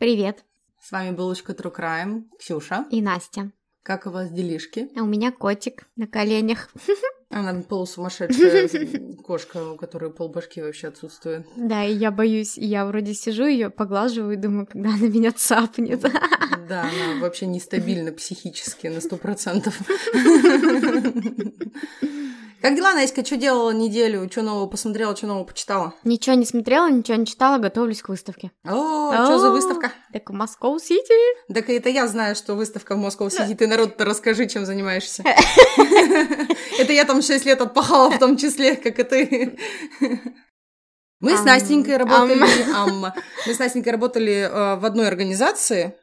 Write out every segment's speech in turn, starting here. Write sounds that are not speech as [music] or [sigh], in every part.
Привет! С вами Булочка True Crime, Ксюша. И Настя. Как у вас делишки? А у меня котик на коленях. [laughs] Она полусумасшедшая [laughs] кошка, у которой полбашки вообще отсутствует. Да, и я боюсь. Я вроде сижу ее поглаживаю и думаю, когда она меня цапнет. [laughs] Да, она вообще нестабильна психически на сто процентов. Как дела, Наська? Что делала неделю? Что нового посмотрела, что нового почитала? Ничего не смотрела, ничего не читала, готовлюсь к выставке. О, что за выставка? Так в Москва-Сити. Так это я знаю, что выставка в Москва-Сити. Ты народ-то расскажи, чем занимаешься. [laughs] Это я там 6 лет отпахала в том числе, как и ты. Мы с Настенькой работали, мы с Настенькой работали э, в одной организации.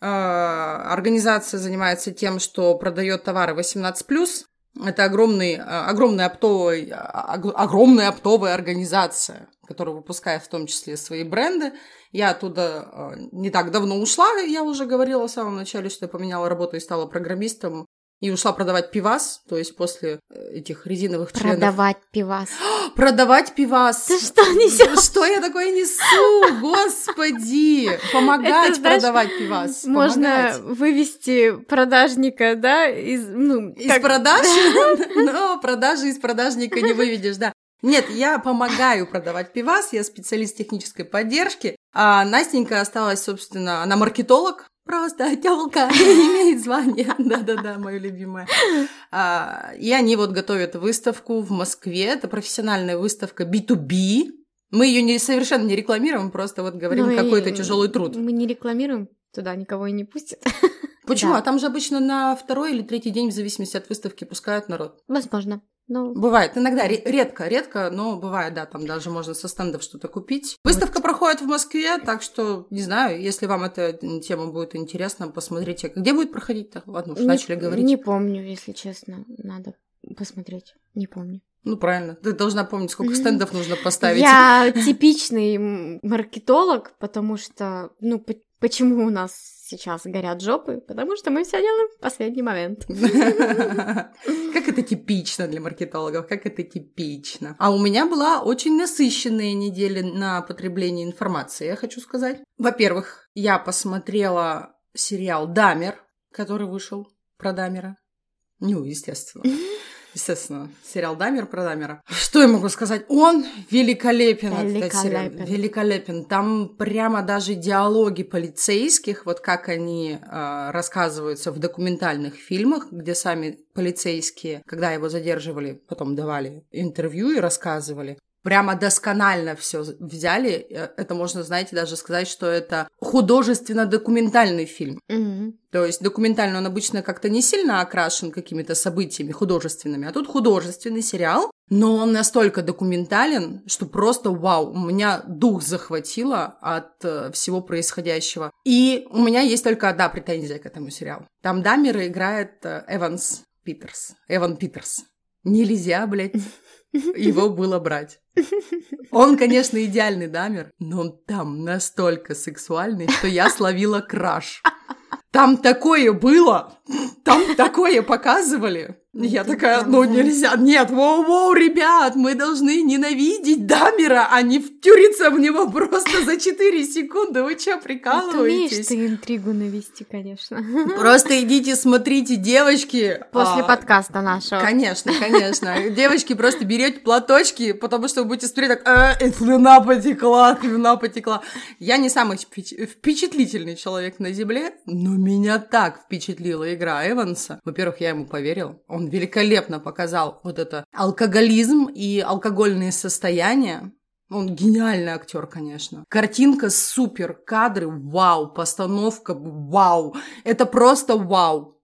Э, организация занимается тем, что продает товары 18+, это огромный, а, огромная, оптовая, а, огромная оптовая организация, которая выпускает в том числе свои бренды. Я оттуда а, не так давно ушла, я уже говорила в самом начале, что я поменяла работу и стала программистом. И ушла продавать пивас, то есть после э, этих резиновых членов. Продавать пивас. [gasps] Продавать пивас. Ты что несешь? Что я такое несу? Господи! Помогать Это, знаешь, продавать пивас. Можно вывести продажника, да, из... Ну, из как... продаж? [laughs] Но продажи из продажника не выведешь, да. Нет, я помогаю продавать пивас, я специалист технической поддержки, а Настенька осталась, собственно, она маркетолог, Просто телка [laughs] не имеет звания. [laughs] Да-да-да, мое любимое. А, и они вот готовят выставку в Москве. Это профессиональная выставка B2B. Мы ее не, совершенно не рекламируем, просто вот говорим ну, какой-то тяжелый труд. Мы не рекламируем, туда никого и не пустят. [laughs] Почему? Да. А там же обычно на второй или третий день, в зависимости от выставки, пускают народ. Возможно. Ну... Бывает, иногда, редко, редко, но бывает, да, там даже можно со стендов что-то купить. Выставка вот. проходит в Москве, так что, не знаю, если вам эта тема будет интересна, посмотрите. Где будет проходить-то? Ладно, уж не, начали говорить. Не помню, если честно, надо посмотреть, не помню. Ну, правильно. Ты должна помнить, сколько стендов нужно поставить. Я типичный маркетолог, потому что, ну, почему у нас сейчас горят жопы? Потому что мы все делаем в последний момент. [laughs] Как это типично для маркетологов, как это типично. А у меня была очень насыщенная неделя на потребление информации, я хочу сказать. Во-первых, я посмотрела сериал «Дамер», который вышел про Дамера. Ну, естественно. [laughs] Естественно, сериал Дамер про Дамера. Что я могу сказать? Он великолепен, великолепен. Великолепен. Там прямо даже диалоги полицейских, вот как они э, рассказываются в документальных фильмах, где сами полицейские, когда его задерживали, потом давали интервью и рассказывали прямо досконально все взяли. Э, это можно, знаете, даже сказать, что это художественно-документальный фильм. Mm-hmm. То есть документально он обычно как-то не сильно окрашен какими-то событиями художественными, а тут художественный сериал, но он настолько документален, что просто вау, у меня дух захватило от э, всего происходящего. И у меня есть только одна претензия к этому сериалу. Там Дамера играет э, Эванс Питерс. Эван Питерс. Нельзя, блядь, его было брать. Он, конечно, идеальный дамер, но он там настолько сексуальный, что я словила краш. Там такое было, там такое показывали. Я такая, ну нельзя, нет, воу-воу, ребят, мы должны ненавидеть Дамера, а не втюриться в него просто за 4 секунды. Вы что, прикалываетесь? ты интригу навести, конечно. Просто идите, смотрите, девочки. После а, подкаста нашего. Конечно, конечно. Девочки, просто берете платочки, потому что вы будете смотреть так, э, слюна потекла, слюна потекла. Я не самый впечатлительный человек на Земле, но меня так впечатлила игра Эванса. Во-первых, я ему поверил. Он великолепно показал вот это алкоголизм и алкогольные состояния. Он гениальный актер, конечно. Картинка супер, кадры вау, постановка вау. Это просто вау.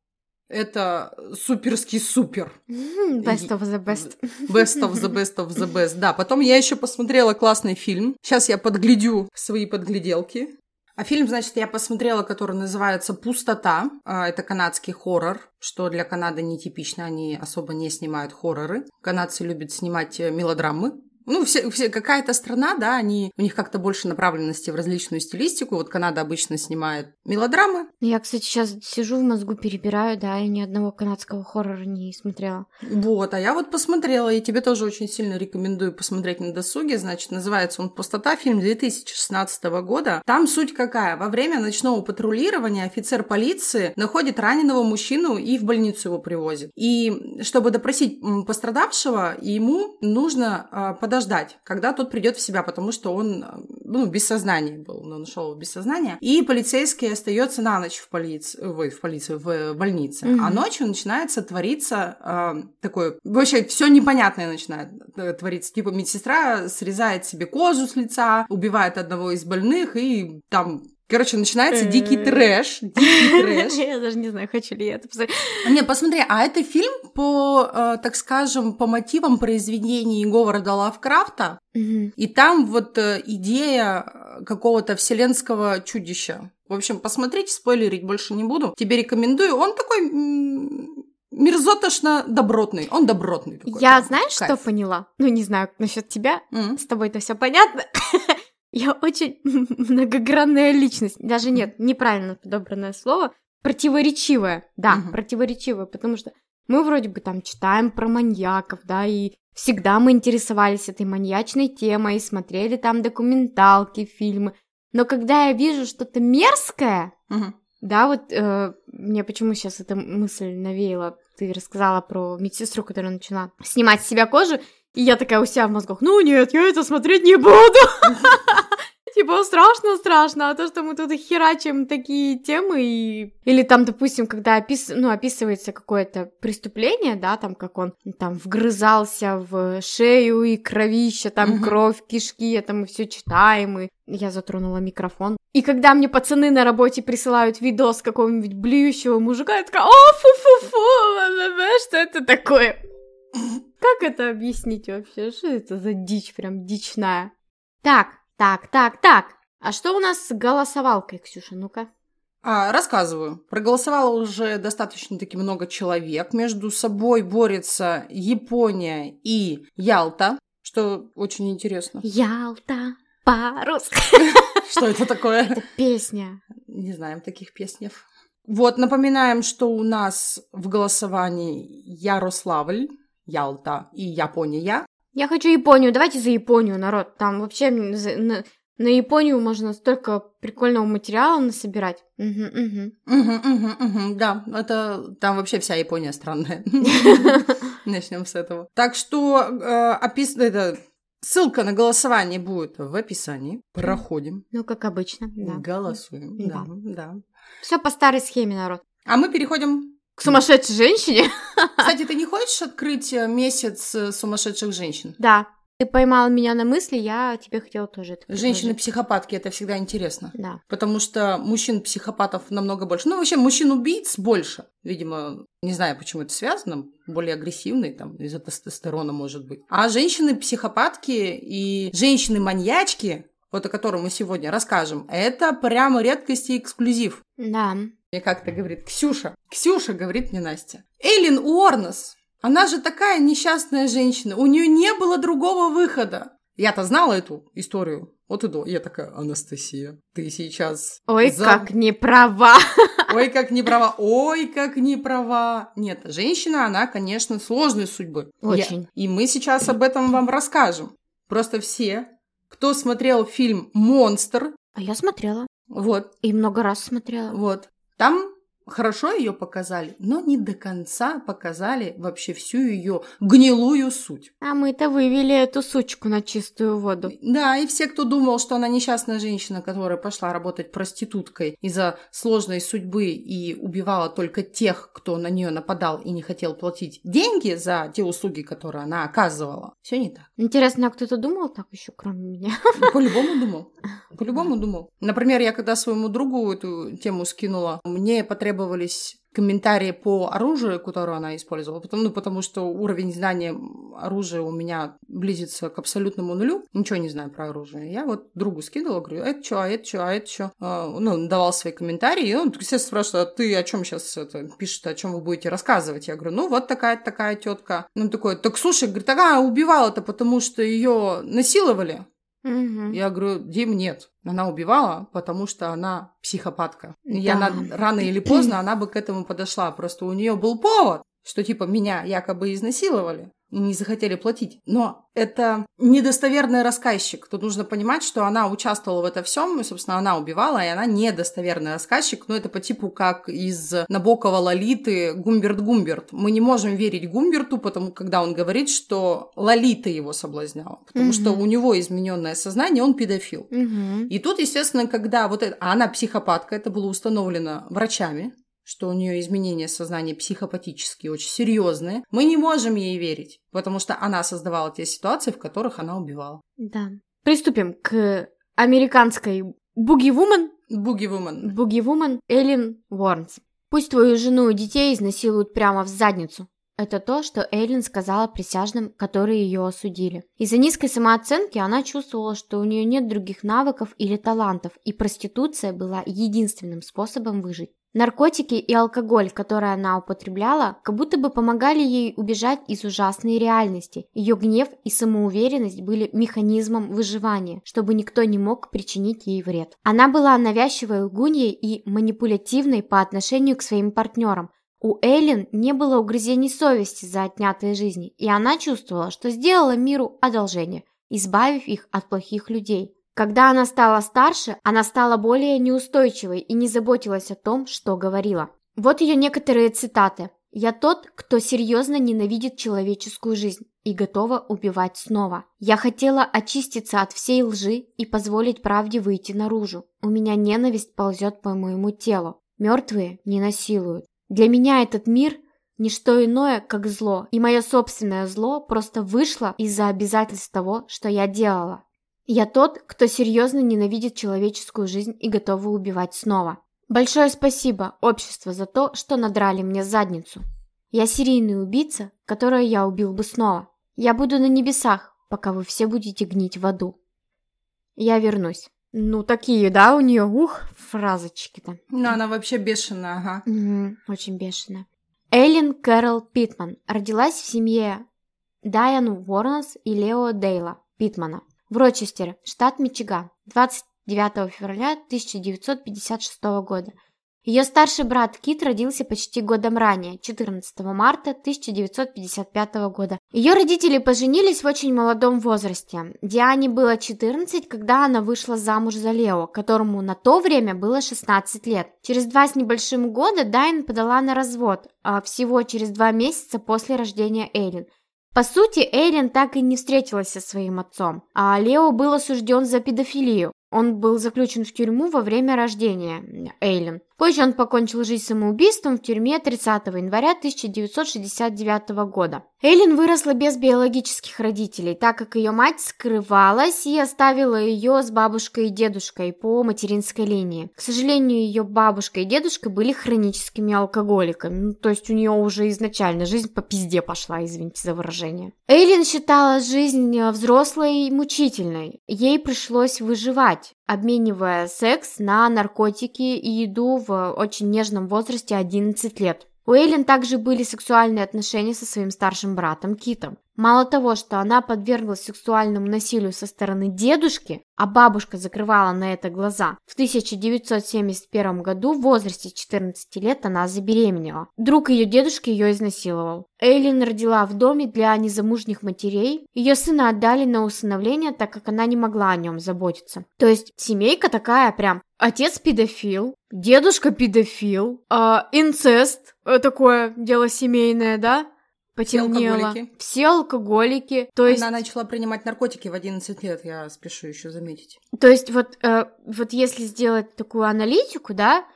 Это суперский супер. Best of the best. Best of the best of the best. Да, потом я еще посмотрела классный фильм. Сейчас я подглядю свои подгляделки. А фильм, значит, я посмотрела, который называется «Пустота». А, это канадский хоррор, что для Канады нетипично, они особо не снимают хорроры. Канадцы любят снимать э, мелодрамы, ну, все, все, какая-то страна, да, они, у них как-то больше направленности в различную стилистику. Вот Канада обычно снимает мелодрамы. Я, кстати, сейчас сижу в мозгу, перебираю, да, и ни одного канадского хоррора не смотрела. Вот, а я вот посмотрела, и тебе тоже очень сильно рекомендую посмотреть на досуге. Значит, называется он «Пустота», фильм 2016 года. Там суть какая? Во время ночного патрулирования офицер полиции находит раненого мужчину и в больницу его привозит. И чтобы допросить пострадавшего, ему нужно а, подождать подождать, когда тот придет в себя, потому что он ну, без сознания был, он шел без сознания. И полицейский остается на ночь в полиции, ой, в полиции, в больнице. Mm-hmm. А ночью начинается твориться э, такое, вообще все непонятное начинает э, твориться. Типа медсестра срезает себе кожу с лица, убивает одного из больных, и там Короче, начинается дикий трэш. Дикий [laughs] трэш. Я даже не знаю, хочу ли я это посмотреть. Не, посмотри, а это фильм по, э, так скажем, по мотивам произведений Говарда Лавкрафта. И там вот э, идея какого-то вселенского чудища. В общем, посмотрите, спойлерить больше не буду. Тебе рекомендую. Он такой мерзотошно добротный. Он добротный. Я знаешь, что поняла? Ну, не знаю, насчет тебя. С тобой это все понятно. [laughs] Я очень [laughs] многогранная личность. Даже нет, неправильно подобранное слово. Противоречивая. Да, угу. противоречивая, потому что мы вроде бы там читаем про маньяков, да, и всегда мы интересовались этой маньячной темой, смотрели там документалки, фильмы. Но когда я вижу что-то мерзкое, угу. да, вот э, мне почему сейчас эта мысль навеяла, ты рассказала про медсестру, которая начала снимать с себя кожу, и я такая у себя в мозгах, ну нет, я это смотреть не буду. [laughs] Типа страшно-страшно, а то, что мы тут херачим такие темы, и... или там, допустим, когда опис... ну, описывается какое-то преступление, да, там, как он там вгрызался в шею и кровища, там угу. кровь, кишки, это мы все читаем, и я затронула микрофон. И когда мне пацаны на работе присылают видос какого-нибудь блюющего мужика, я такая, о, фу-фу-фу, что это такое? [laughs] Как это объяснить вообще? Что это за дичь, прям дичная? Так, так, так, так. А что у нас с голосовалкой, Ксюша? Ну-ка. А, рассказываю. Проголосовало уже достаточно-таки много человек. Между собой борется Япония и Ялта, что очень интересно. Ялта, парус. [laughs] Что это такое? Это песня. Не знаем таких песнев. Вот, напоминаем, что у нас в голосовании Ярославль, Ялта и Япония. Я хочу Японию. Давайте за Японию, народ. Там вообще на, на Японию можно столько прикольного материала насобирать. Угу, угу. Угу, угу, угу. Да, это там вообще вся Япония странная. [laughs] Начнем с этого. Так что э, это. Ссылка на голосование будет в описании. Проходим. Ну, как обычно, да. Голосуем. Да, да. Все по старой схеме, народ. А мы переходим к сумасшедшей женщине. [laughs] Кстати, ты не хочешь открыть э, месяц э, сумасшедших женщин? Да. Ты поймала меня на мысли, я тебе хотела тоже это Женщины-психопатки, это всегда интересно. Да. Потому что мужчин-психопатов намного больше. Ну, вообще, мужчин-убийц больше. Видимо, не знаю, почему это связано. Более агрессивные, там, из-за тестостерона, может быть. А женщины-психопатки и женщины-маньячки, вот о котором мы сегодня расскажем, это прямо редкость и эксклюзив. Да. Мне как-то говорит Ксюша. Ксюша, говорит мне Настя. Эйлин Уорнес. Она же такая несчастная женщина. У нее не было другого выхода. Я-то знала эту историю Вот и до. Я такая, Анастасия, ты сейчас... Ой, за- как не права. [laughs] Ой, как не права, ой, как не права. Нет, женщина, она, конечно, сложной судьбы. Очень. Я- И мы сейчас об этом вам расскажем. Просто все, кто смотрел фильм «Монстр», А я смотрела. вот, И много раз смотрела. вот, там хорошо ее показали, но не до конца показали вообще всю ее гнилую суть. А мы-то вывели эту сучку на чистую воду. Да, и все, кто думал, что она несчастная женщина, которая пошла работать проституткой из-за сложной судьбы и убивала только тех, кто на нее нападал и не хотел платить деньги за те услуги, которые она оказывала, все не так. Интересно, а кто-то думал так еще, кроме меня? По-любому думал. [laughs] По-любому думал. Например, я когда своему другу эту тему скинула, мне потребовались комментарии по оружию, которое она использовала, потому, ну, потому что уровень знания оружия у меня близится к абсолютному нулю. Ничего не знаю про оружие. Я вот другу скидывала, говорю, это что, а это что, а это что? ну, он давал свои комментарии, и он, естественно, спрашивает, а ты о чем сейчас это пишет, о чем вы будете рассказывать? Я говорю, ну, вот такая такая тетка. Ну, такой, так слушай, говорит, такая убивала-то, потому что ее насиловали. Мгм. Я говорю, Дим, нет. Она убивала, потому что она психопатка. И Да. она рано или поздно она бы к этому подошла. Просто у нее был повод, что типа меня якобы изнасиловали и не захотели платить. Но это недостоверный рассказчик. Тут нужно понимать, что она участвовала в этом всем, и, собственно, она убивала, и она недостоверный рассказчик. Но это по типу как из Набокова Лолиты Гумберт Гумберт. Мы не можем верить Гумберту, потому когда он говорит, что Лолита его соблазняла. Потому Мгм. что у него измененное сознание, он педофил. Мгм. И тут, естественно, когда вот это... А она психопатка, это было установлено врачами, что у нее изменения сознания психопатические, очень серьезные. Мы не можем ей верить, потому что она создавала те ситуации, в которых она убивала. Да. Приступим к американской буги-вумен. Буги-вумен. Буги-вумен Эллен Уорнс. Пусть твою жену и детей изнасилуют прямо в задницу. Это то, что Эллен сказала присяжным, которые ее осудили. Из-за низкой самооценки она чувствовала, что у нее нет других навыков или талантов, и проституция была единственным способом выжить. Наркотики и алкоголь, которые она употребляла, как будто бы помогали ей убежать из ужасной реальности. Ее гнев и самоуверенность были механизмом выживания, чтобы никто не мог причинить ей вред. Она была навязчивой лгуньей и манипулятивной по отношению к своим партнерам. У Эллен не было угрызений совести за отнятые жизни, и она чувствовала, что сделала миру одолжение, избавив их от плохих людей. Когда она стала старше, она стала более неустойчивой и не заботилась о том, что говорила. Вот ее некоторые цитаты. «Я тот, кто серьезно ненавидит человеческую жизнь и готова убивать снова. Я хотела очиститься от всей лжи и позволить правде выйти наружу. У меня ненависть ползет по моему телу. Мертвые не насилуют. Для меня этот мир – ничто иное, как зло, и мое собственное зло просто вышло из-за обязательств того, что я делала. Я тот, кто серьезно ненавидит человеческую жизнь и готова убивать снова. Большое спасибо, общество, за то, что надрали мне задницу. Я серийный убийца, которого я убил бы снова. Я буду на небесах, пока вы все будете гнить в аду. Я вернусь. Ну, такие, да, у нее, ух, фразочки-то. Ну, она вообще бешеная, ага. Мгм, очень бешеная. Эллен Кэрол Питман родилась в семье Дайан Уорнс и Лео Дейла Питмана в Рочестере, штат Мичиган, 29 февраля 1956 года. Ее старший брат Кит родился почти годом ранее, 14 марта 1955 года. Ее родители поженились в очень молодом возрасте. Диане было 14, когда она вышла замуж за Лео, которому на то время было 16 лет. Через два с небольшим года Дайн подала на развод, а всего через два месяца после рождения Эйлин. По сути, Эйлин так и не встретилась со своим отцом, а Лео был осужден за педофилию. Он был заключен в тюрьму во время рождения Эйлин. Позже он покончил жизнь самоубийством в тюрьме 30 января 1969 года. Эйлин выросла без биологических родителей, так как ее мать скрывалась и оставила ее с бабушкой и дедушкой по материнской линии. К сожалению, ее бабушка и дедушка были хроническими алкоголиками, ну, то есть у нее уже изначально жизнь по пизде пошла, извините за выражение. Эйлин считала жизнь взрослой мучительной. Ей пришлось выживать обменивая секс на наркотики и еду в очень нежном возрасте 11 лет. У Эйлин также были сексуальные отношения со своим старшим братом Китом. Мало того, что она подверглась сексуальному насилию со стороны дедушки, а бабушка закрывала на это глаза, в 1971 году в возрасте 14 лет она забеременела. Друг ее дедушки ее изнасиловал. Эйлин родила в доме для незамужних матерей. Ее сына отдали на усыновление, так как она не могла о нем заботиться. То есть семейка такая прям Отец педофил, дедушка педофил, а, инцест, э, такое дело семейное, да? Потемнело. Все алкоголики. Все алкоголики. То есть... Она начала принимать наркотики в 11 лет, я спешу еще заметить. То есть вот, э, вот если сделать такую аналитику, да,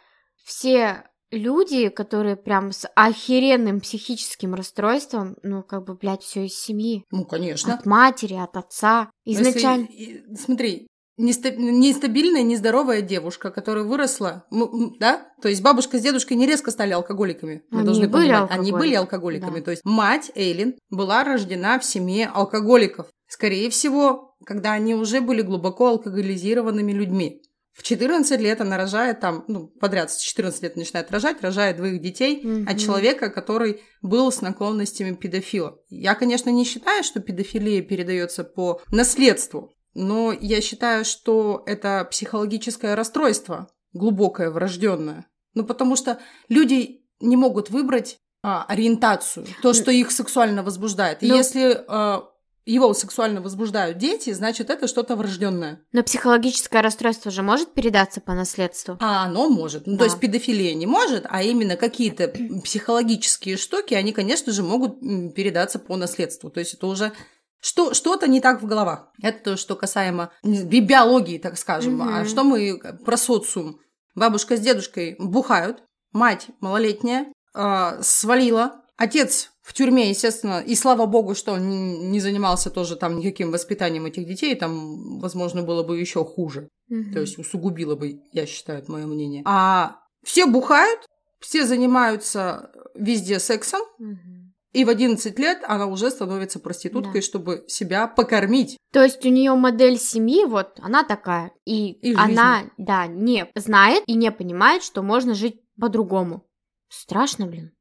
все люди, которые прям с охеренным психическим расстройством, ну, как бы, блядь, все из семьи. Ну, конечно. От матери, от отца. Изначально... Если, смотри, нестабильная, нездоровая девушка, которая выросла, да? То есть бабушка с дедушкой не резко стали алкоголиками. Мы Они должны были понимать. алкоголиками. Они были алкоголиками. Да. То есть мать Эйлин была рождена в семье алкоголиков. Скорее всего, когда они уже были глубоко алкоголизированными людьми. В 14 лет она рожает там, ну, подряд с 14 лет начинает рожать, рожает двоих детей Мгм. от человека, который был с наклонностями педофила. Я, конечно, не считаю, что педофилия передается по наследству, но я считаю, что это психологическое расстройство, глубокое, врожденное. Ну, потому что люди не могут выбрать а, ориентацию, то, что их сексуально возбуждает. И Ну- если а, его сексуально возбуждают дети, значит, это что-то врожденное. Но психологическое расстройство же может передаться по наследству? А оно может. Ну, Да. то есть педофилия не может, а именно какие-то психологические штуки, они, конечно же, могут передаться по наследству. То есть это уже что, что-то не так в головах. Это то, что касаемо биологии, так скажем. Мгм. А что мы про социум? Бабушка с дедушкой бухают, мать малолетняя а, свалила, отец в тюрьме, естественно, и слава богу, что он не занимался тоже там никаким воспитанием этих детей, там, возможно, было бы еще хуже. Мгм. То есть усугубило бы, я считаю, это мое мнение. А все бухают, все занимаются везде сексом, Мгм. И в 11 лет она уже становится проституткой, Да. чтобы себя покормить. То есть у нее модель семьи, вот, она такая. И, И она, да, не знает и не понимает, что можно жить по-другому. Страшно, блин.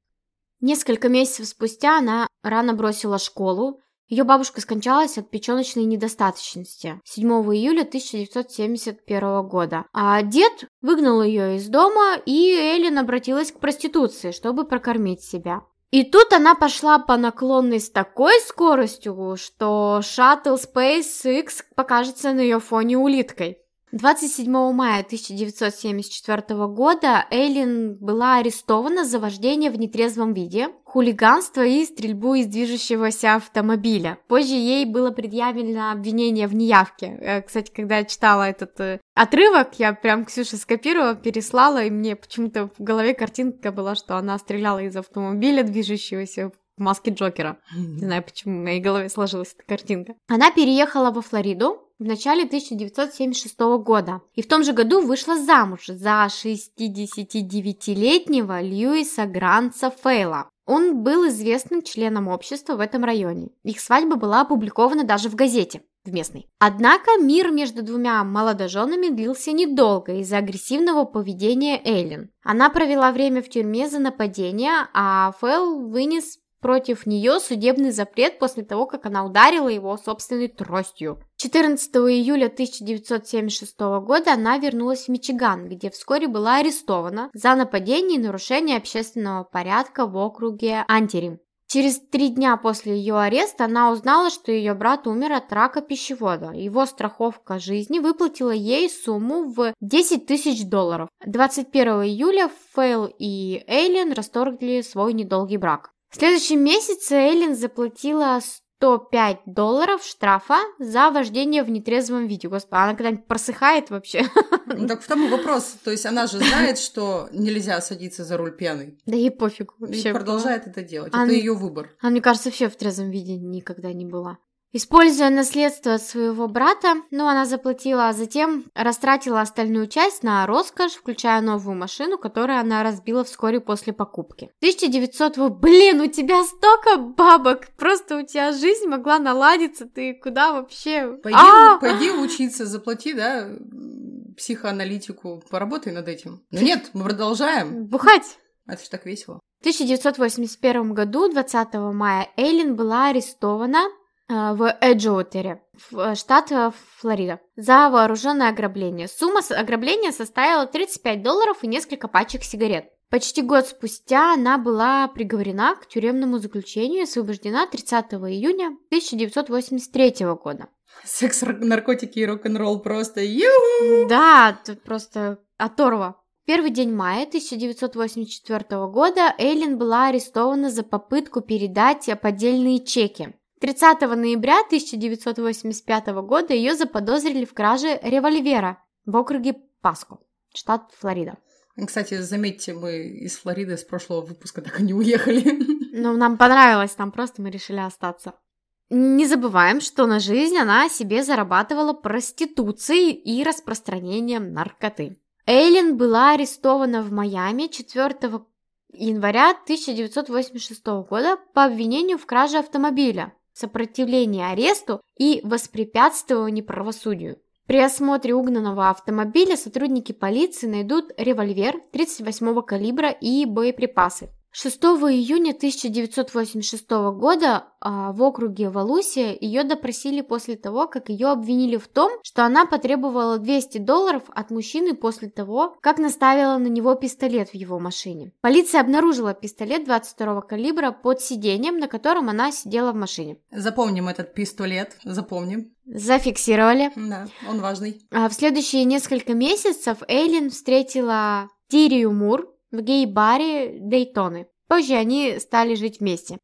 Несколько месяцев спустя она рано бросила школу. Ее бабушка скончалась от печеночной недостаточности 7 июля 1971 года. А дед выгнал ее из дома, и Эллен обратилась к проституции, чтобы прокормить себя. И тут она пошла по наклонной с такой скоростью, что шаттл SpaceX покажется на ее фоне улиткой. 27 мая 1974 года Эйлин была арестована за вождение в нетрезвом виде, хулиганство и стрельбу из движущегося автомобиля. Позже ей было предъявлено обвинение в неявке. Э, Кстати, когда я читала этот э, отрывок, я прям Ксюше скопировала, переслала, и мне почему-то в голове картинка была, что она стреляла из автомобиля, движущегося в маске Джокера. Не знаю, почему в моей голове сложилась эта картинка. Она переехала во Флориду в начале 1976 года. И в том же году вышла замуж за 69-летнего Льюиса Гранца Фейла. Он был известным членом общества в этом районе. Их свадьба была опубликована даже в газете в местной. Однако мир между двумя молодоженами длился недолго из-за агрессивного поведения Эйлин. Она провела время в тюрьме за нападение, а Фэл вынес против нее судебный запрет после того, как она ударила его собственной тростью. 14 июля 1976 года она вернулась в Мичиган, где вскоре была арестована за нападение и нарушение общественного порядка в округе Антирим. Через три дня после ее ареста она узнала, что ее брат умер от рака пищевода. Его страховка жизни выплатила ей сумму в 10 тысяч долларов. 21 июля Фейл и Эйлин расторгли свой недолгий брак. В следующем месяце Эйлин заплатила 105 долларов штрафа за вождение в нетрезвом виде. Господи, она когда-нибудь просыхает вообще? [laughs] Ну, так в том и вопрос. То есть она же знает, что нельзя садиться за руль пьяный. Да ей пофиг И вообще. продолжает это делать. Она- Это ее выбор. Она, мне кажется, вообще в трезвом виде никогда не была. Используя наследство от своего брата, ну, она заплатила, а затем растратила остальную часть на роскошь, включая новую машину, которую она разбила вскоре после покупки. 1900... во- Блин, у тебя столько бабок! Просто у тебя жизнь могла наладиться, ты куда вообще? Пойди, А! пойди учиться, заплати, да, психоаналитику, поработай над этим. Но нет, мы продолжаем. Бухать! Это же так весело. В 1981 году, 20 мая, Эйлин была арестована в Эджоутере, в штат э, Флорида, за вооруженное ограбление. Сумма ограбления составила 35 долларов и несколько пачек сигарет. Почти год спустя она была приговорена к тюремному заключению и освобождена 30 июня 1983 года. Секс, наркотики и рок-н-ролл просто ю Да, тут просто оторва. Первый день мая 1984 года Эйлин была арестована за попытку передать поддельные чеки. 30 ноября 1985 года ее заподозрили в краже револьвера в округе Паско, штат Флорида. Кстати, заметьте, мы из Флориды с прошлого выпуска так и не уехали. [laughs] Ну, нам понравилось, там просто мы решили остаться. Не забываем, что на жизнь она себе зарабатывала проституцией и распространением наркоты. Эйлин была арестована в Майами 4 января 1986 года по обвинению в краже автомобиля, сопротивлении аресту и воспрепятствовании правосудию. При осмотре угнанного автомобиля сотрудники полиции найдут револьвер 38 калибра и боеприпасы. 6 июня 1986 года а, в округе Валусия ее допросили после того, как ее обвинили в том, что она потребовала 200 долларов от мужчины после того, как наставила на него пистолет в его машине. Полиция обнаружила пистолет 22 калибра под сиденьем, на котором она сидела в машине. Запомним этот пистолет, запомним. Зафиксировали. Да, он важный. А в следующие несколько месяцев Эйлин встретила Тирию Мур, в гей-баре Дейтоны. Позже они стали жить вместе.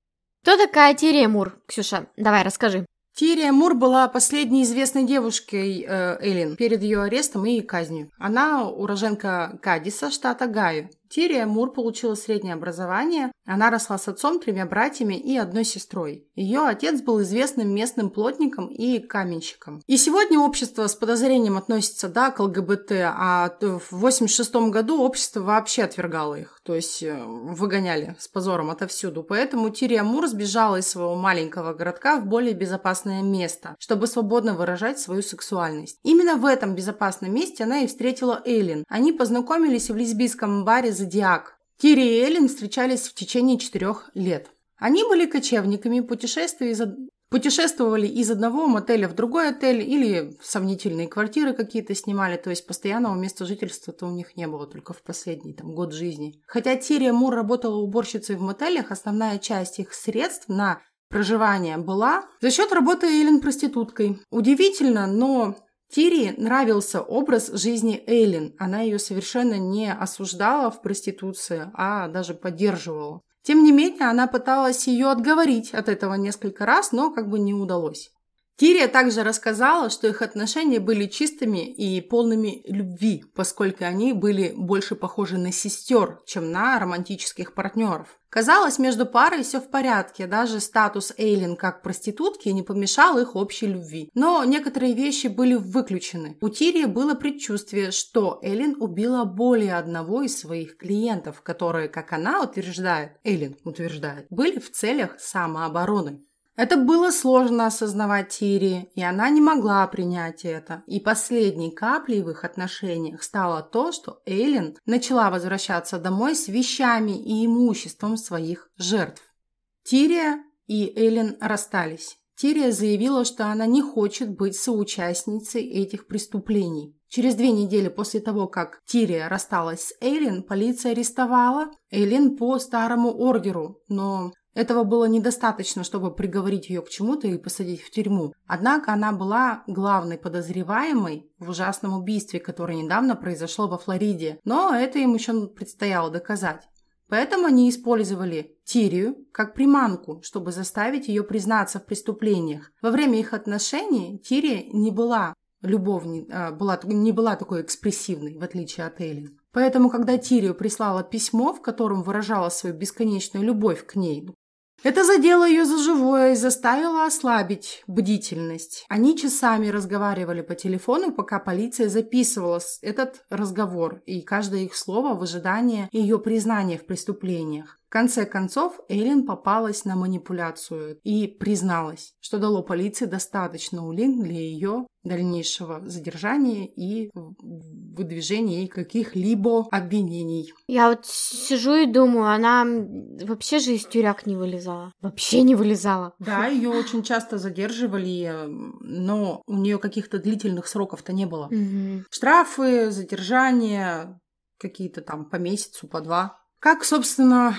Кто такая Тирия Мур, Ксюша? Давай, расскажи. Тирия Мур была последней известной девушкой э, Эллен перед ее арестом и казнью. Она уроженка Кадиса, штата Гаю. Тирия Мур получила среднее образование. Она росла с отцом, тремя братьями и одной сестрой. Ее отец был известным местным плотником и каменщиком. И сегодня общество с подозрением относится да, к ЛГБТ, а в 1986 году общество вообще отвергало их. То есть э, выгоняли с позором отовсюду. Поэтому Тирия Мур сбежала из своего маленького городка в более безопасное место, чтобы свободно выражать свою сексуальность. Именно в этом безопасном месте она и встретила Эйлин. Они познакомились в лесбийском баре «Зодиак». Кири и Эллен встречались в течение четырех лет. Они были кочевниками, путешествовали из одного мотеля в другой отель или сомнительные квартиры какие-то снимали, то есть постоянного места жительства-то у них не было, только в последний там, год жизни. Хотя Тирия Мур работала уборщицей в мотелях, основная часть их средств на проживание была за счет работы Эллен проституткой. Удивительно, но Тири нравился образ жизни Эйлин. Она ее совершенно не осуждала в проституции, а даже поддерживала. Тем не менее, она пыталась ее отговорить от этого несколько раз, но как бы не удалось. Тирия также рассказала, что их отношения были чистыми и полными любви, поскольку они были больше похожи на сестер, чем на романтических партнеров. Казалось, между парой все в порядке, даже статус Эйлин как проститутки не помешал их общей любви. Но некоторые вещи были выключены. У Тирии было предчувствие, что Эйлин убила более одного из своих клиентов, которые, как она утверждает, Эйлин утверждает, были в целях самообороны. Это было сложно осознавать Тири, и она не могла принять это. И последней каплей в их отношениях стало то, что Эйлин начала возвращаться домой с вещами и имуществом своих жертв. Тирия и Эйлин расстались. Тирия заявила, что она не хочет быть соучастницей этих преступлений. Через две недели после того, как Тирия рассталась с Эйлин, полиция арестовала Эйлин по старому ордеру, но этого было недостаточно, чтобы приговорить ее к чему-то и посадить в тюрьму. Однако она была главной подозреваемой в ужасном убийстве, которое недавно произошло во Флориде. Но это им еще предстояло доказать. Поэтому они использовали Тирию как приманку, чтобы заставить ее признаться в преступлениях. Во время их отношений Тирия не была любовни, а, была, не была такой экспрессивной, в отличие от Эллен. Поэтому, когда Тирию прислала письмо, в котором выражала свою бесконечную любовь к ней, это задело ее за живое и заставило ослабить бдительность. Они часами разговаривали по телефону, пока полиция записывала этот разговор, и каждое их слово в ожидании ее признания в преступлениях. В конце концов, Эллен попалась на манипуляцию и призналась, что дало полиции достаточно улик для ее дальнейшего задержания и выдвижения ей каких-либо обвинений. Я вот сижу и думаю, она вообще же из тюряк не вылезала. Вообще не вылезала. Да, ее очень часто задерживали, но у нее каких-то длительных сроков-то не было. Угу. Штрафы, задержания, какие-то там по месяцу, по два. Как, собственно,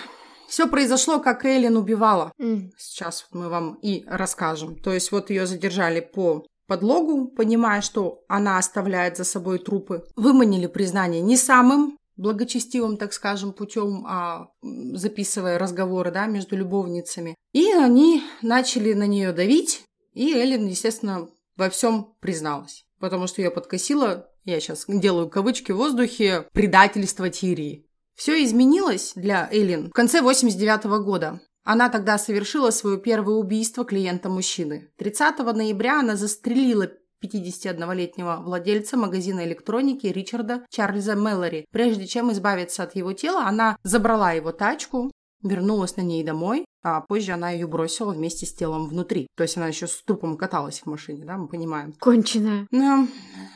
все произошло, как Эллен убивала. Mm. Сейчас мы вам и расскажем. То есть вот ее задержали по подлогу, понимая, что она оставляет за собой трупы. Выманили признание не самым благочестивым, так скажем, путем, а записывая разговоры да, между любовницами. И они начали на нее давить, и Эллен, естественно, во всем призналась. Потому что ее подкосило, я сейчас делаю кавычки в воздухе, предательство Тирии. Все изменилось для Эллен в конце 89 -го года. Она тогда совершила свое первое убийство клиента-мужчины. 30 ноября она застрелила 51-летнего владельца магазина электроники Ричарда Чарльза Мэллори. Прежде чем избавиться от его тела, она забрала его тачку, вернулась на ней домой, а позже она ее бросила вместе с телом внутри. То есть она еще с трупом каталась в машине, да, мы понимаем. Конченая. Но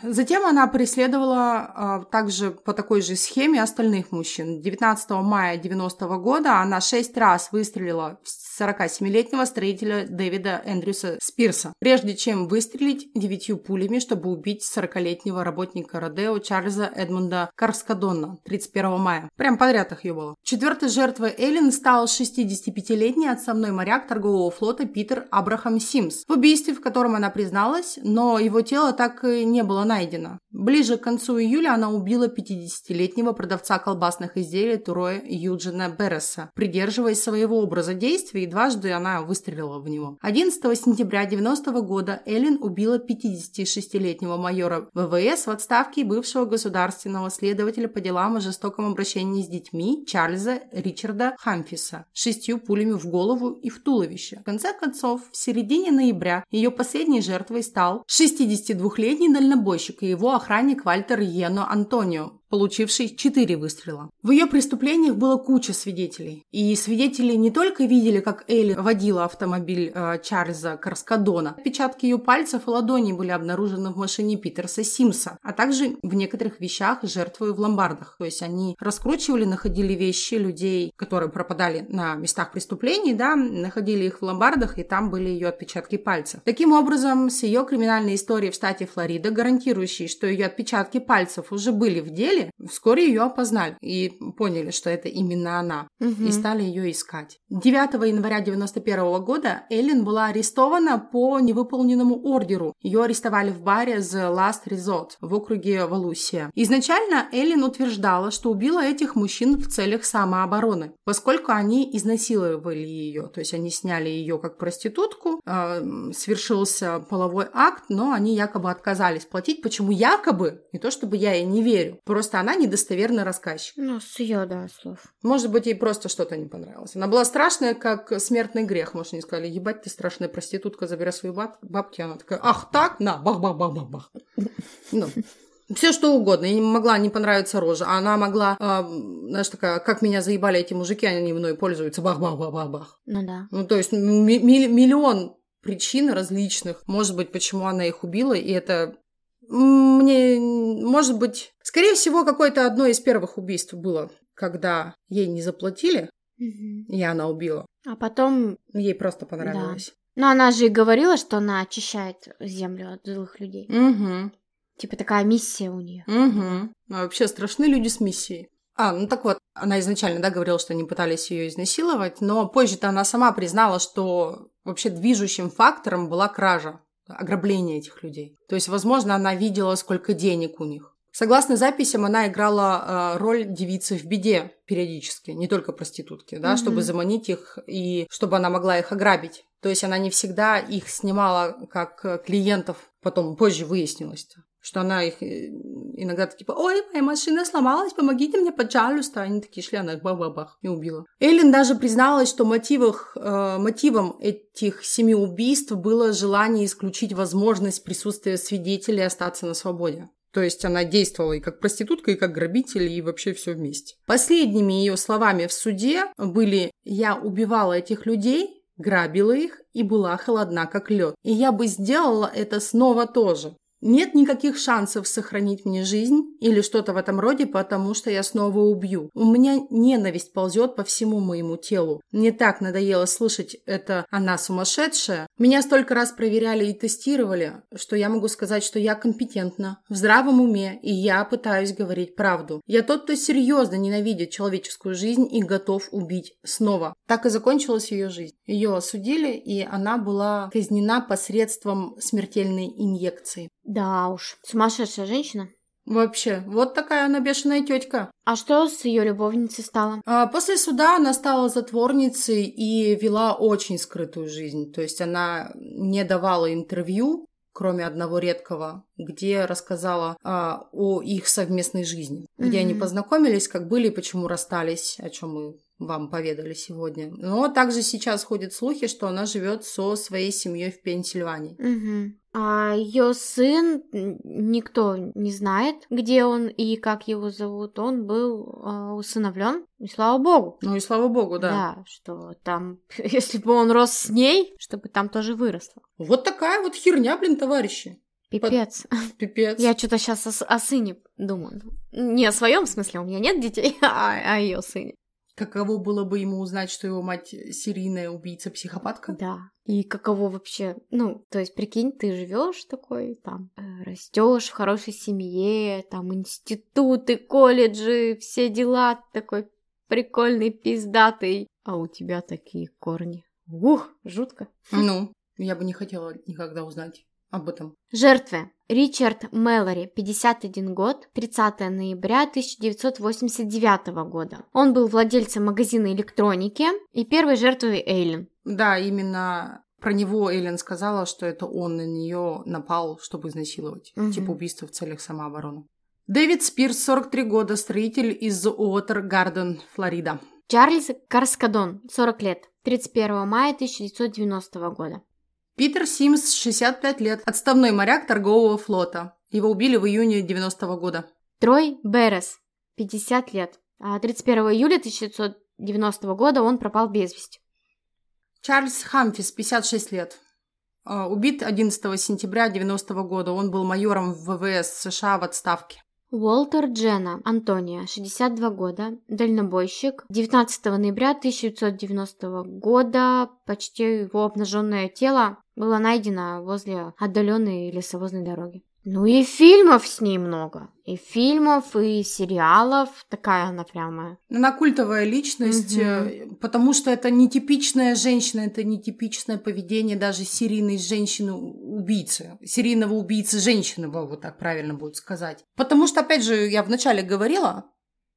затем она преследовала а, также по такой же схеме остальных мужчин. 19 мая 90 года она шесть раз выстрелила в 47-летнего строителя Дэвида Эндрюса Спирса, прежде чем выстрелить девятью пулями, чтобы убить 40-летнего работника Родео Чарльза Эдмунда Карскадонна 31 мая. Прям подряд их ее было. Четвертой жертвой Эллен стал 65-летний летний отставной моряк торгового флота Питер Абрахам Симс, в убийстве, в котором она призналась, но его тело так и не было найдено. Ближе к концу июля она убила 50-летнего продавца колбасных изделий Туроя Юджина Берреса, придерживаясь своего образа действий, и дважды она выстрелила в него. 11 сентября 90 года Эллен убила 56-летнего майора ВВС в отставке бывшего государственного следователя по делам о жестоком обращении с детьми Чарльза Ричарда Хамфиса шестью пулями в голову и в туловище. В конце концов, в середине ноября ее последней жертвой стал 62-летний дальнобойщик и его охранник Вальтер Йено Антонио, получивший четыре выстрела. В ее преступлениях было куча свидетелей. И свидетели не только видели, как Элли водила автомобиль э, Чарльза Карскадона, отпечатки ее пальцев и ладоней были обнаружены в машине Питерса Симса, а также в некоторых вещах жертвы в ломбардах. То есть они раскручивали, находили вещи людей, которые пропадали на местах преступлений, да, находили их в ломбардах, и там были ее отпечатки пальцев. Таким образом, с ее криминальной историей в штате Флорида, гарантирующей, что ее отпечатки пальцев уже были в деле, вскоре ее опознали и поняли, что это именно она, угу. и стали ее искать. 9 января 91 года Эллен была арестована по невыполненному ордеру. Ее арестовали в баре The Last Resort в округе Валусия. Изначально Эллен утверждала, что убила этих мужчин в целях самообороны, поскольку они изнасиловали ее, то есть они сняли ее как проститутку, э, свершился половой акт, но они якобы отказались платить. Почему якобы? Не то чтобы я ей не верю, просто просто она недостоверный рассказчик. Ну, с ее, да, слов. Может быть, ей просто что-то не понравилось. Она была страшная, как смертный грех. Может, они сказали, ебать, ты страшная проститутка, забирай свои баб бабки. Она такая, ах так, на, бах-бах-бах-бах-бах. Ну, все что угодно. Ей могла не понравиться рожа. Она могла, э, знаешь, такая, как меня заебали эти мужики, они мной пользуются, бах-бах-бах-бах-бах. Ну да. Ну, то есть миллион причин различных, может быть, почему она их убила, и это мне, может быть, скорее всего, какое-то одно из первых убийств было, когда ей не заплатили, угу. и она убила. А потом... Ей просто понравилось. Да. Но она же и говорила, что она очищает землю от злых людей. Угу. Типа такая миссия у нее. Угу. А вообще страшны люди с миссией. А, ну так вот, она изначально, да, говорила, что они пытались ее изнасиловать, но позже-то она сама признала, что вообще движущим фактором была кража ограбление этих людей. То есть, возможно, она видела, сколько денег у них. Согласно записям, она играла э, роль девицы в беде периодически, не только проститутки, да, mm-hmm. чтобы заманить их и чтобы она могла их ограбить. То есть она не всегда их снимала как клиентов, потом позже выяснилось что она их э, иногда типа, ой, моя машина сломалась, помогите мне, пожалуйста. Они такие шли, она их бах-бах-бах и убила. Эллен даже призналась, что мотивах, э, мотивом этих семи убийств было желание исключить возможность присутствия свидетелей остаться на свободе. То есть она действовала и как проститутка, и как грабитель, и вообще все вместе. Последними ее словами в суде были «Я убивала этих людей, грабила их и была холодна, как лед. И я бы сделала это снова тоже. Нет никаких шансов сохранить мне жизнь или что-то в этом роде, потому что я снова убью. У меня ненависть ползет по всему моему телу. Мне так надоело слышать это «она сумасшедшая». Меня столько раз проверяли и тестировали, что я могу сказать, что я компетентна, в здравом уме, и я пытаюсь говорить правду. Я тот, кто серьезно ненавидит человеческую жизнь и готов убить снова. Так и закончилась ее жизнь. Ее осудили, и она была казнена посредством смертельной инъекции. Да уж, сумасшедшая женщина. Вообще, вот такая она бешеная тетка. А что с ее любовницей стало? А после суда она стала затворницей и вела очень скрытую жизнь. То есть она не давала интервью, кроме одного редкого, где рассказала а, о их совместной жизни, mm-hmm. где они познакомились, как были и почему расстались, о чем мы вам поведали сегодня. Но также сейчас ходят слухи, что она живет со своей семьей в Пенсильвании. Угу. А ее сын, никто не знает, где он и как его зовут. Он был э, усыновлен, и слава богу. Ну и слава богу, да. Да, что там, [laughs] если бы он рос с ней, чтобы там тоже выросло. Вот такая вот херня, блин, товарищи. Пипец. Под... Пипец. [laughs] Я что-то сейчас о, о сыне думаю. Не о своем смысле, у меня нет детей, [laughs] а о ее сыне. Каково было бы ему узнать, что его мать серийная убийца-психопатка? Да. И каково вообще, ну, то есть, прикинь, ты живешь такой, там, э, растешь в хорошей семье, там, институты, колледжи, все дела, такой прикольный, пиздатый, а у тебя такие корни. Ух, жутко. Ну, я бы не хотела никогда узнать об этом. Жертвы. Ричард Мэлори, 51 год, 30 ноября 1989 года. Он был владельцем магазина электроники и первой жертвой Эйлин. Да, именно про него Эйлин сказала, что это он на нее напал, чтобы изнасиловать. Угу. Типа убийства в целях самообороны. Дэвид Спирс, 43 года, строитель из Уотер Гарден, Флорида. Чарльз Карскадон, 40 лет, 31 мая 1990 года. Питер Симс, 65 лет, отставной моряк торгового флота. Его убили в июне 90 -го года. Трой Берес, 50 лет. 31 а июля 1990 года он пропал без вести. Чарльз Хамфис, 56 лет. А, убит 11 сентября 90 -го года. Он был майором в ВВС США в отставке. Уолтер Джена Антония, 62 года, дальнобойщик. 19 ноября 1990 года почти его обнаженное тело было найдено возле отдаленной лесовозной дороги. Ну и фильмов с ней много. И фильмов, и сериалов. Такая она прямо. Она культовая личность, угу. потому что это нетипичная женщина, это нетипичное поведение даже серийной женщины-убийцы. Серийного убийцы женщины, вот так правильно будет сказать. Потому что, опять же, я вначале говорила,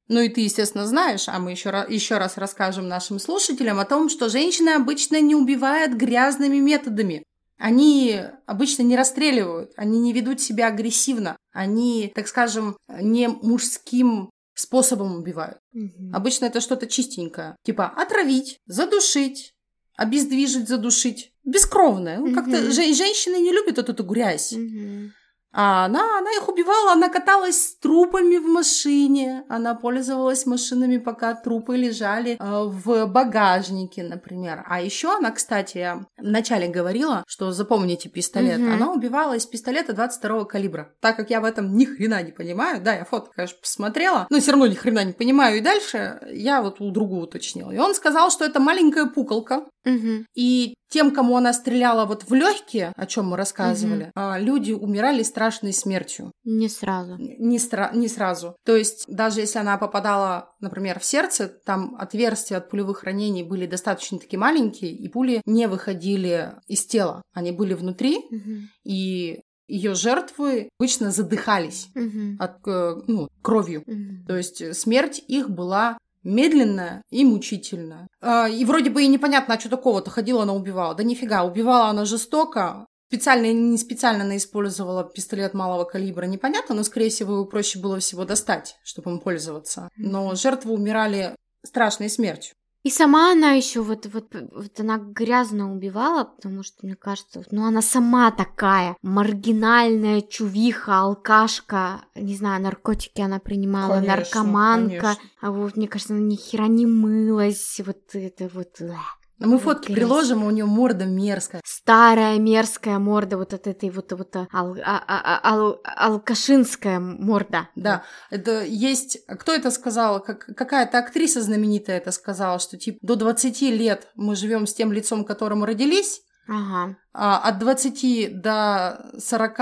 ну и ты, естественно, знаешь, а мы еще раз, еще раз расскажем нашим слушателям о том, что женщины обычно не убивают грязными методами. Они обычно не расстреливают, они не ведут себя агрессивно, они, так скажем, не мужским способом убивают. Угу. Обычно это что-то чистенькое, типа отравить, задушить, обездвижить, задушить, бескровное. Угу. Как-то женщины не любят эту, эту грязь. Угу. А она, она их убивала, она каталась с трупами в машине, она пользовалась машинами, пока трупы лежали э, в багажнике, например. А еще она, кстати, я вначале говорила, что запомните пистолет, угу. она убивала из пистолета 22 калибра. Так как я в этом ни хрена не понимаю, да, я фото, конечно, посмотрела, но все равно ни хрена не понимаю. И дальше я вот у другого уточнила. И он сказал, что это маленькая пуколка, Угу. И тем, кому она стреляла вот в легкие, о чем мы рассказывали, угу. люди умирали страшной смертью. Не сразу. Не, стра- не сразу. То есть даже если она попадала, например, в сердце, там отверстия от пулевых ранений были достаточно таки маленькие, и пули не выходили из тела. Они были внутри, угу. и ее жертвы обычно задыхались угу. от э, ну, кровью. Угу. То есть смерть их была медленная и мучительная. А, и вроде бы и непонятно, а что такого-то ходила она убивала. Да нифига, убивала она жестоко, специально или не специально она использовала пистолет малого калибра, непонятно, но, скорее всего, его проще было всего достать, чтобы им пользоваться. Но жертвы умирали страшной смертью. И сама она еще вот, вот, вот она грязно убивала, потому что, мне кажется, ну она сама такая маргинальная чувиха, алкашка, не знаю, наркотики она принимала, Конечно, наркоманка, конечно. а вот, мне кажется, она ни хера не мылась, вот это вот... э. Но мы фотки Грязь. приложим, у нее морда мерзкая. Старая мерзкая морда, вот от этой вот, вот ал- а- а- а- ал- алкашинская морда. Да, это есть... Кто это сказал? Как, какая-то актриса знаменитая это сказала, что типа до 20 лет мы живем с тем лицом, которым родились, Ага. а от 20 до 40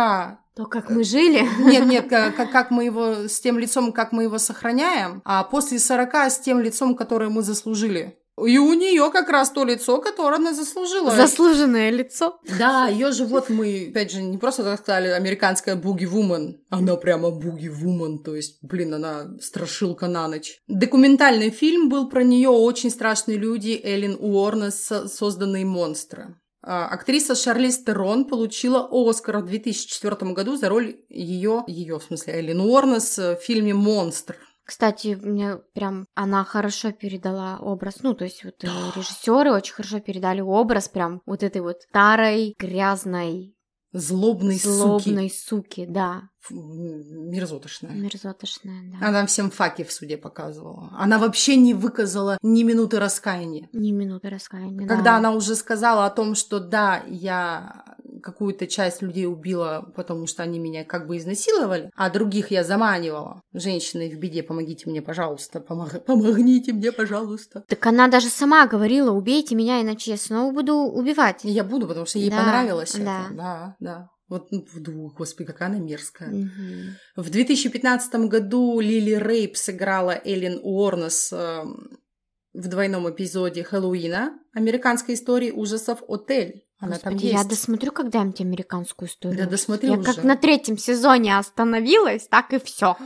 То, как мы жили. Нет, нет, [laughs] как- как мы его, с тем лицом, как мы его сохраняем, а после 40 с тем лицом, которое мы заслужили. И у нее как раз то лицо, которое она заслужила. Заслуженное лицо. Да, ее же вот мы, опять же, не просто так сказали, американская буги-вумен. Она прямо буги-вумен, то есть, блин, она страшилка на ночь. Документальный фильм был про нее «Очень страшные люди» Эллен Уорнес со- «Созданные монстры». А, Актриса Шарлиз Терон получила Оскар в 2004 году за роль ее, ее, в смысле, Эллен Уорнес в фильме «Монстр». Кстати, мне прям она хорошо передала образ. Ну, то есть вот режиссеры очень хорошо передали образ прям вот этой вот старой, грязной, Злобной, суки. злобной суки, да. Фу, Мерзотошная. Мерзотошная, да. Она всем факи в суде показывала. Она вообще не выказала ни минуты раскаяния. Ни минуты раскаяния. Когда да. она уже сказала о том, что да, я какую-то часть людей убила, потому что они меня как бы изнасиловали, а других я заманивала. Женщины в беде, помогите мне, пожалуйста, помог- помогите мне, пожалуйста. Так она даже сама говорила, убейте меня, иначе я снова буду убивать. Я буду, потому что ей Да, понравилось да. это. Да, да. Вот, ну, господи, какая она мерзкая. Мгм. В 2015 году Лили Рейп сыграла Эллен Уорнес эм, в двойном эпизоде Хэллоуина американской истории ужасов «Отель». Она там Господи, есть. я досмотрю когда-нибудь американскую историю. Да досмотри Я уже. как на третьем сезоне остановилась, так и все.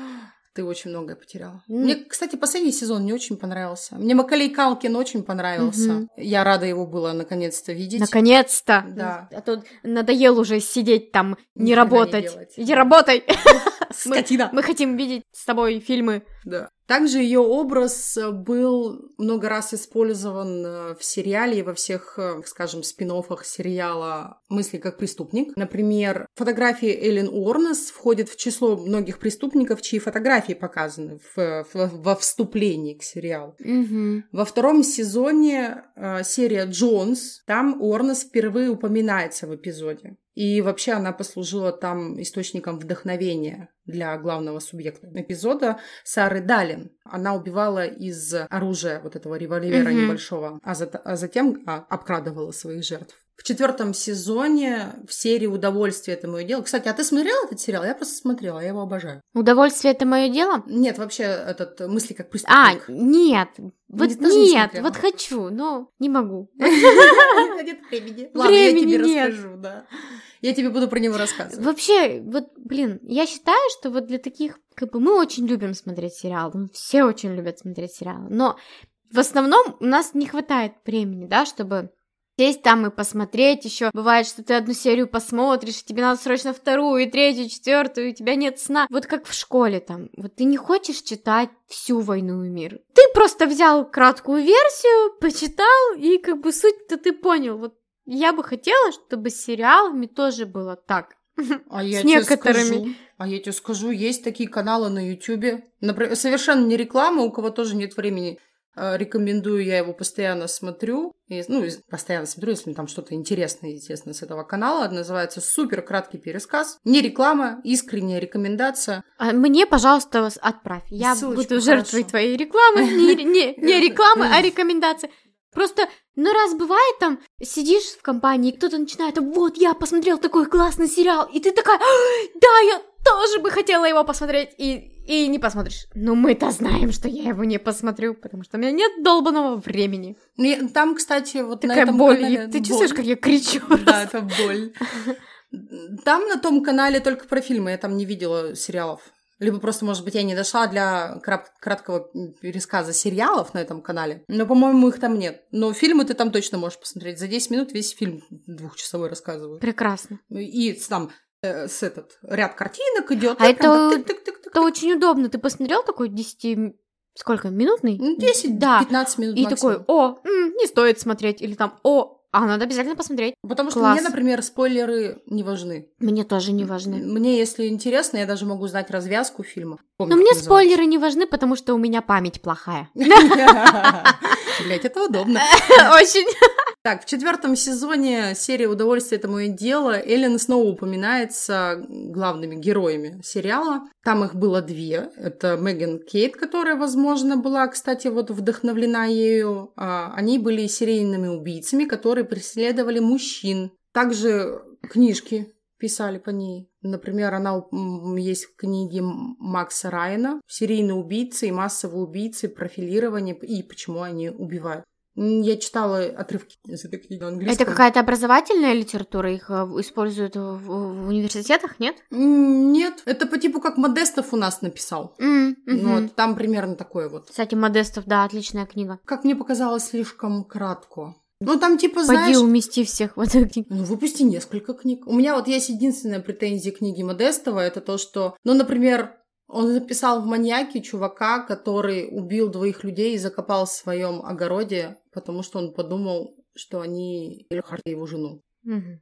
Ты очень многое потеряла. М. Мне, кстати, последний сезон не очень понравился. Мне Макалей Калкин очень понравился. Мгм. Я рада его было наконец-то видеть. Наконец-то. Да. А то надоел уже сидеть там, не Ни хрена не работать. делать. Иди работай. [laughs] Мы, Скотина. мы хотим видеть с тобой фильмы. Да. Также ее образ э, был много раз использован э, в сериале и во всех, э, скажем, спин сериала «Мысли как преступник». Например, фотографии Эллен Уорнес входят в число многих преступников, чьи фотографии показаны в- в- во вступлении к сериалу. Мгм. Во втором сезоне серия «Джонс», там Уорнес впервые упоминается в эпизоде. И вообще она послужила там источником вдохновения для главного субъекта эпизода Сары Далин. Она убивала из оружия вот этого револьвера Мгм. небольшого, а, зат- а затем а, обкрадывала своих жертв. В четвертом сезоне в серии «Удовольствие это мое дело». Кстати, а ты смотрела этот сериал? Я просто смотрела, я его обожаю. Удовольствие это мое дело? Нет, вообще этот «Мысли как А, преступник». нет. Вот Не- тоже не нет, смотрела. вот хочу, но не могу. [laughs] Нет времени. Ладно, я тебе нет. расскажу, да. Я тебе буду про него рассказывать. Вообще, вот, блин, я считаю, что вот для таких, как бы, мы очень любим смотреть сериалы, ну, все очень любят смотреть сериалы, но в основном у нас не хватает времени, да, чтобы сесть там и посмотреть еще. Бывает, что ты одну серию посмотришь, тебе надо срочно вторую, и третью, и четвертую, и у тебя нет сна. Вот как в школе там. Вот ты не хочешь читать всю «Войну и мир». Ты просто взял краткую версию, почитал, и как бы суть-то ты понял. Вот я бы хотела, чтобы с сериалами тоже было так. [laughs] А я с некоторыми. скажу, а я тебе скажу, есть такие каналы на Ютубе. Например, совершенно не реклама, у кого тоже нет времени. Э, Рекомендую, я его постоянно смотрю. И, ну, постоянно смотрю, если там что-то интересное, естественно, с этого канала. Называется «Супер краткий пересказ». Не реклама, искренняя рекомендация. А Мне, пожалуйста, отправь. Я Ссылочку, буду жертвой хорошо. твоей рекламы. Не, не, не [laughs] рекламы, а рекомендации. Просто, ну раз бывает там, сидишь в компании, кто-то начинает, вот, я посмотрел такой классный сериал, и ты такая, «А, да, я тоже бы хотела его посмотреть, и, и не посмотришь. Но мы-то знаем, что я его не посмотрю, потому что у меня нет долбанного времени. Ну, Там, кстати, вот на Такая этом боль. канале... ты чувствуешь, боль. как я кричу? Да, это боль. Там на том канале только про фильмы, я там не видела сериалов. Либо просто, может быть, я не дошла для крат- краткого пересказа сериалов на этом канале. Но, по-моему, их там нет. Но фильмы ты там точно можешь посмотреть. За 10 минут весь фильм двухчасовой рассказывают. Прекрасно. И там э, с этот ряд картинок идет. А это-. Это очень удобно. Ты посмотрел такой сколько, минутный? Ну, 10-15 Да. минут И максимум. такой, о, м, не стоит смотреть. Или там, о, а надо обязательно посмотреть. Потому что класс. мне, например, спойлеры не важны. Мне тоже не важны. Мне, если интересно, я даже могу знать развязку фильма. Помню, Но мне называется. спойлеры не важны, потому что у меня память плохая. [laughs] [laughs] Блять, это удобно. Очень. [laughs] Так, в четвертом сезоне серии «Удовольствие – это мое дело» Эллен снова упоминается главными героями сериала. Там их было две. Это Меган Кейт, которая, возможно, была, кстати, вот вдохновлена ею. А, Они были серийными убийцами, которые преследовали мужчин. Также книжки писали по ней. Например, она есть в книге Макса Райана «Серийные убийцы и массовые убийцы, профилирование и почему они убивают». Я читала отрывки из этой книги на английском. Это какая-то образовательная литература? Их э, используют в, в университетах, нет? Нет, это по типу как Модестов у нас написал. Ну, вот там примерно такое вот. Кстати, Модестов, да, отличная книга. Как мне показалось, слишком кратко. Ну, там типа, Пойди знаешь... умести всех в эту книгу. Ну, выпусти несколько книг. У меня вот есть единственная претензия к книге Модестова, это то, что, ну, например, он записал в маньяке чувака, который убил двоих людей и закопал в своем огороде, потому что он подумал, что они или его жену. Мгм.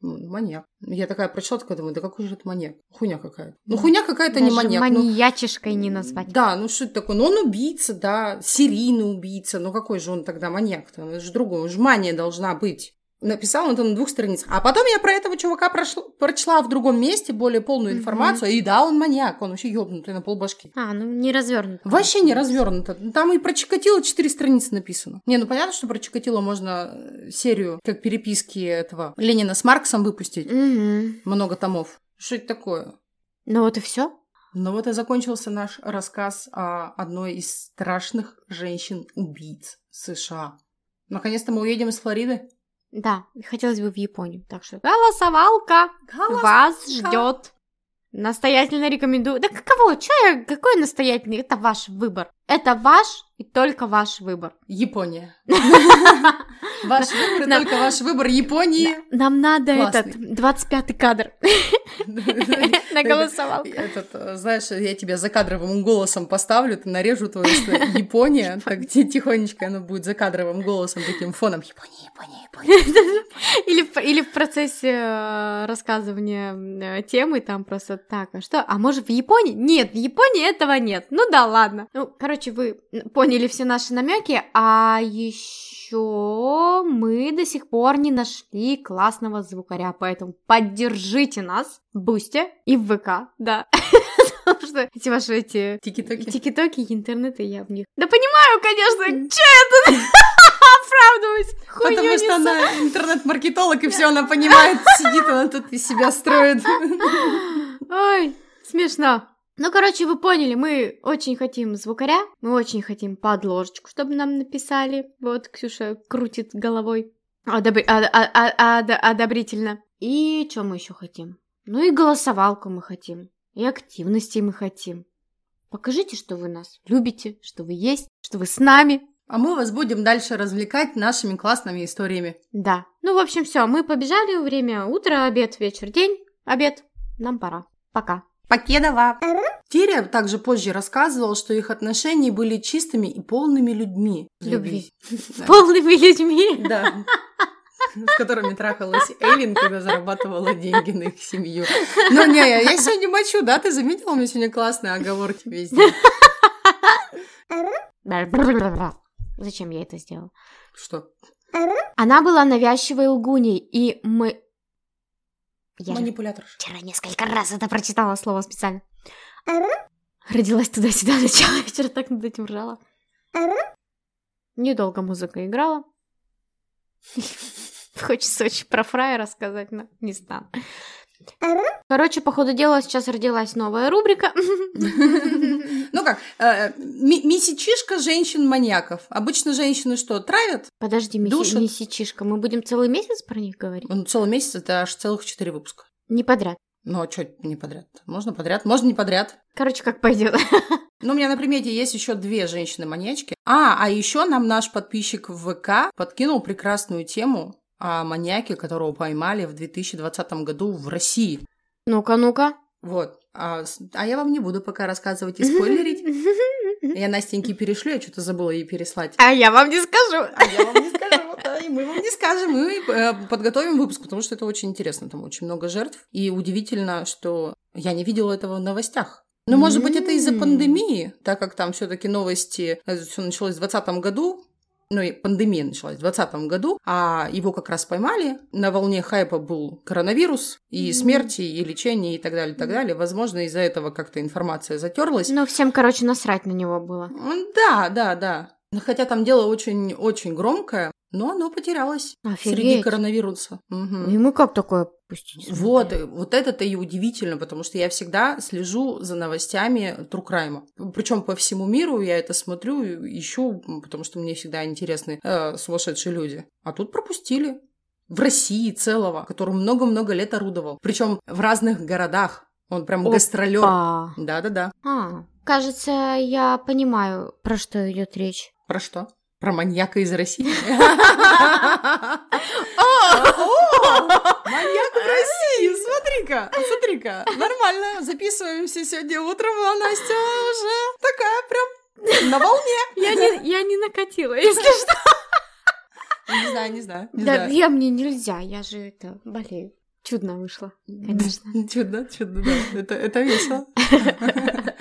Ну, маньяк. Я такая прочла, такая думаю, да какой же это маньяк? Хуйня какая-то. Ну, хуйня какая-то не маньяк. ну, маньячишкой не назвать. Да, ну что это такое? Ну, он убийца, да, серийный убийца. Ну, какой же он тогда маньяк-то? Это же другой, он же мания должна быть. Написал он это на двух страницах. А потом я про этого чувака прошла- прочла в другом месте более полную Мгм. информацию. И да, он маньяк, он вообще ёбнутый на полбашки. А, ну не развернут. Вообще не развернуто. Там и про Чикатило четыре страницы написано. Не, ну понятно, что про Чикатило можно э, серию, как переписки этого Ленина с Марксом выпустить. Мгм. Много томов. Что это такое? Ну вот и все. Ну вот и закончился наш рассказ о одной из страшных женщин-убийц США. Наконец-то мы уедем из Флориды. Да, хотелось бы в Японию. Так что голосовалка вас ждет. Настоятельно рекомендую. Да каково? Чё я? Какой настоятельный? Это ваш выбор. Это ваш и только ваш выбор. Япония. [laughs] Ваш выбор, и только ваш выбор Японии. Нам надо этот 25-й кадр [laughs] [laughs] на голосовалку. Этот, э, знаешь, я тебя закадровым голосом поставлю, ты нарежу твою Япония, так ти- тихонечко оно будет закадровым голосом, таким фоном. Япония, Япония, Япония. Или, в- или в процессе э, рассказывания э, темы там просто так, а что? А может в Японии? Нет, в Японии этого нет. Ну да, ладно. Ну, короче, вы поняли все наши намеки, а еще мы до сих пор не нашли классного звукаря, поэтому поддержите нас в Бусте и в ВК, да. [laughs] Потому что эти ваши эти Тики-токи. тики-токи, интернеты, я в них... Да понимаю, конечно, че я тут [laughs] оправдываюсь? Потому что она интернет-маркетолог, и все она понимает, сидит, она тут из себя строит. [laughs] Ой, смешно. Ну, короче, вы поняли, мы очень хотим звукаря, мы очень хотим подложечку, чтобы нам написали. Вот, Ксюша крутит головой одобри- а- а- а- ад- одобрительно. И что мы еще хотим? Ну и голосовалку мы хотим, и активности мы хотим. Покажите, что вы нас любите, что вы есть, что вы с нами. А мы вас будем дальше развлекать нашими классными историями. Да. Ну, в общем, все, мы побежали. Время утро, обед, вечер, день. Обед. Нам пора. Пока. Покедова. Тиря также позже рассказывал, что их отношения были чистыми и полными людьми. Любви. [laughs] Полными людьми. Да. С которыми трахалась Эйлин, когда зарабатывала деньги на их семью. Ну не, я сегодня мочу, да? Ты заметила? У меня сегодня классные оговорки везде. Зачем я это сделала? Что? Она была навязчивой лгуней, и мы... Я же Манипулятор. вчера несколько раз это прочитала слово специально. Родилась туда-сюда, начала, вчера так над этим ржала. Недолго музыка играла. Хочется очень про фрая рассказать, но не стану. Короче, по ходу дела сейчас родилась новая рубрика. [laughs] Ну как, э, месячишка женщин-маньяков. Обычно женщины что, травят? Подожди, Душат. Мисичишка, мы будем целый месяц про них говорить? Ну, целый месяц, это аж целых четыре выпуска. Не подряд. Ну, а что не подряд? Можно подряд, можно не подряд. Короче, как пойдет. [laughs] Ну, у меня на примете есть еще две женщины-маньячки. А, а еще нам наш подписчик в ВК подкинул прекрасную тему о маньяке, которого поймали в 2020 году в России. Ну-ка, ну-ка. Вот. А, а я вам не буду пока рассказывать и [laughs] спойлерить. Я Настеньке перешлю, я что-то забыла ей переслать. А я вам не скажу. А я вам не скажу, да, и мы вам не скажем. Мы э, подготовим выпуск, потому что это очень интересно. Там очень много жертв. И удивительно, что я не видела этого в новостях. Ну, может быть, это из-за пандемии, так как там все-таки новости, это все началось в 2020 году, ну и пандемия началась в 2020 году, а его как раз поймали. На волне хайпа был коронавирус, и смерти, и лечение, и так далее, и так далее. Возможно, из-за этого как-то информация затерлась. Ну, всем, короче, насрать на него было. Да, да, да. Хотя там дело очень-очень громкое, но оно потерялось Офигеть. среди коронавируса. Мгм. Ему как такое пустить? Вот, э, вот это-то и удивительно, потому что я всегда слежу за новостями Трукрайма. Причем по всему миру я это смотрю, ищу, потому что мне всегда интересны э, сумасшедшие люди. А тут пропустили. В России целого, который много-много лет орудовал. Причем в разных городах. Он прям Опа. гастролер. Да-да-да. А, кажется, я понимаю, про что идет речь. Про что? Про маньяка из России. [laughs] [laughs] Маньяк в России! Смотри-ка, смотри-ка. Нормально, записываемся сегодня утром, а Настя уже такая прям на волне. Я не, я не накатила, если что. Не знаю, не знаю. не Да, знаю. я мне нельзя, я же это болею. Чудно вышло, конечно. [laughs] Чудно, чудно, да. Это, это весело. [laughs]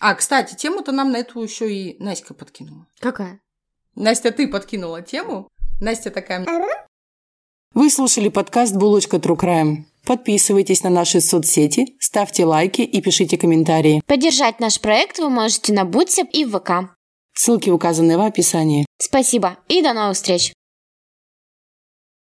А, кстати, тему-то нам на эту еще и Настя подкинула. Какая? Настя, ты подкинула тему. Настя такая... Вы слушали подкаст «Булочка True Crime». Подписывайтесь на наши соцсети, ставьте лайки и пишите комментарии. Поддержать наш проект вы можете на Бутсе и в ВК. Ссылки указаны в описании. Спасибо и до новых встреч!